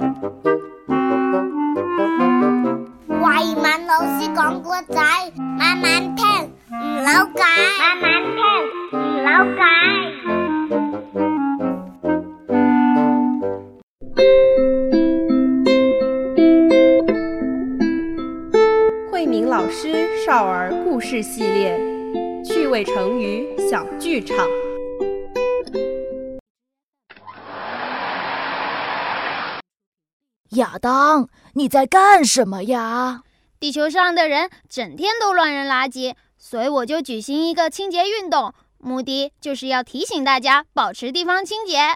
慧敏老师讲古仔，慢慢听，唔扭計，慢慢听，唔扭計。慧敏老师少儿故事系列，趣味成语小剧场。亚当，你在干什么呀？地球上的人整天都乱扔垃圾，所以我就举行一个清洁运动，目的就是要提醒大家保持地方清洁。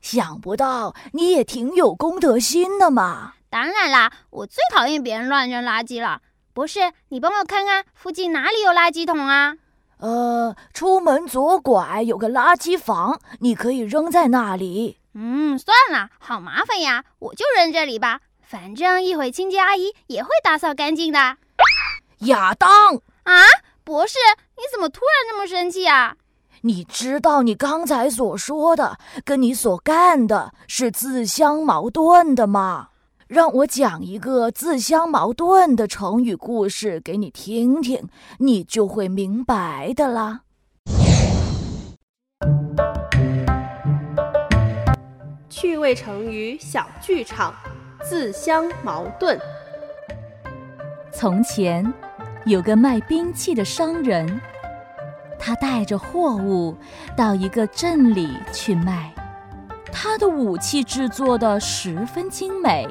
想不到你也挺有公德心的嘛！当然啦，我最讨厌别人乱扔垃圾了。博士，你帮我看看附近哪里有垃圾桶啊？呃，出门左拐有个垃圾房，你可以扔在那里。嗯，算了，好麻烦呀，我就扔这里吧，反正一会清洁阿姨也会打扫干净的。亚当，啊，博士，你怎么突然这么生气啊？你知道你刚才所说的跟你所干的是自相矛盾的吗？让我讲一个自相矛盾的成语故事给你听听，你就会明白的啦。趣味成语小剧场，自相矛盾。从前，有个卖兵器的商人，他带着货物到一个镇里去卖。他的武器制作的十分精美。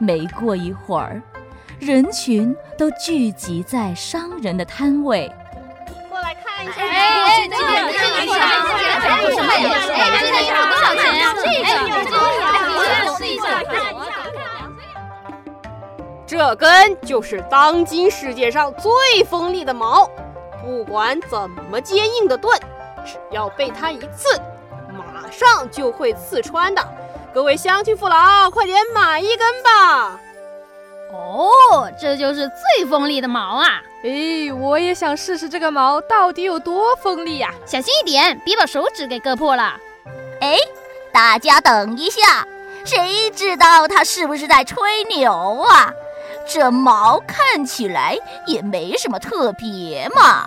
没过一会儿，人群都聚集在商人的摊位。过来看一下，哎哎，这个这个这个这个什么呀？哎，这个要多少钱呀？这个这个试一下。这根就是当今世界上最锋利的矛，不管怎么坚硬的盾，只要被它一刺，马上就会刺穿的。各位乡亲父老，快点买一根吧！哦，这就是最锋利的矛啊！哎，我也想试试这个矛到底有多锋利呀！小心一点，别把手指给割破了。哎，大家等一下，谁知道他是不是在吹牛啊？这毛看起来也没什么特别嘛。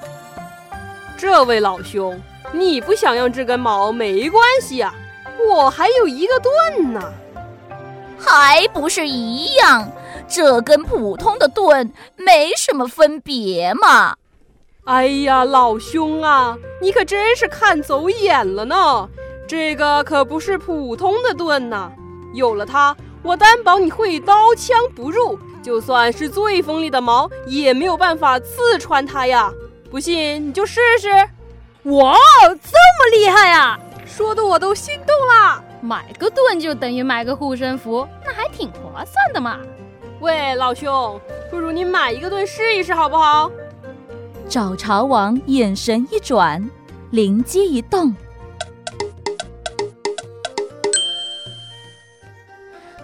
这位老兄，你不想要这根毛没关系、啊，我还有一个盾呢。还不是一样，这跟普通的盾没什么分别嘛。哎呀，老兄啊，你可真是看走眼了呢！这个可不是普通的盾呐，有了它，我担保你会刀枪不入。就算是最锋利的矛，也没有办法刺穿它呀！不信你就试试。哇，这么厉害呀！说的我都心动啦。买个盾就等于买个护身符，那还挺划算的嘛。喂，老兄，不如你买一个盾试一试好不好？找潮王眼神一转，灵机一动。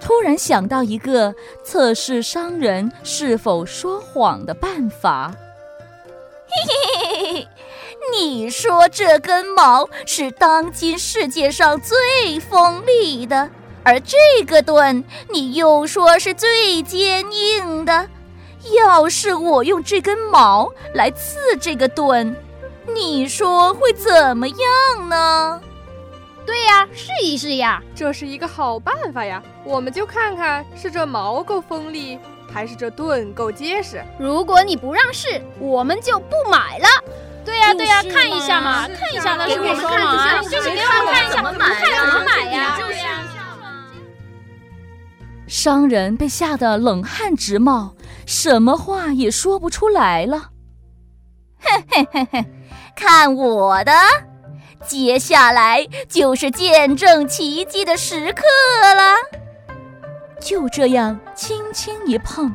突然想到一个测试商人是否说谎的办法。嘿嘿嘿，你说这根矛是当今世界上最锋利的，而这个盾你又说是最坚硬的。要是我用这根矛来刺这个盾，你说会怎么样呢？试一试呀，这是一个好办法呀！我们就看看是这矛够锋利，还是这盾够结实。如果你不让试，我们就不买了。对呀对呀，看一下嘛，看一下那是我说嘛，就是给我们看一下，不看怎么买呀？就是。商人被吓得冷汗直冒，什么话也说不出来了。嘿嘿嘿嘿，看我的！接下来就是见证奇迹的时刻了。就这样，轻轻一碰，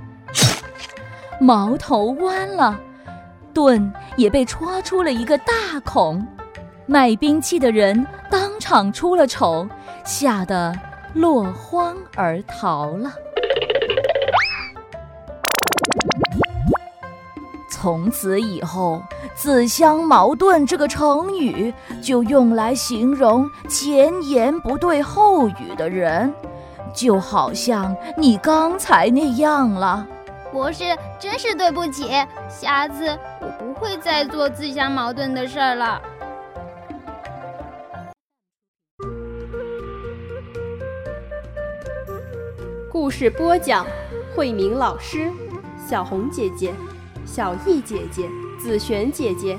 矛头弯了，盾也被戳出了一个大孔。卖兵器的人当场出了丑，吓得落荒而逃了。从此以后，“自相矛盾”这个成语就用来形容前言不对后语的人。就好像你刚才那样了。博士，真是对不起，下次我不会再做自相矛盾的事儿了。故事播讲：慧明老师、小红姐姐、小艺姐姐、紫璇姐姐。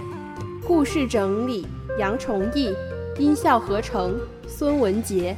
故事整理：杨崇义，音效合成：孙文杰。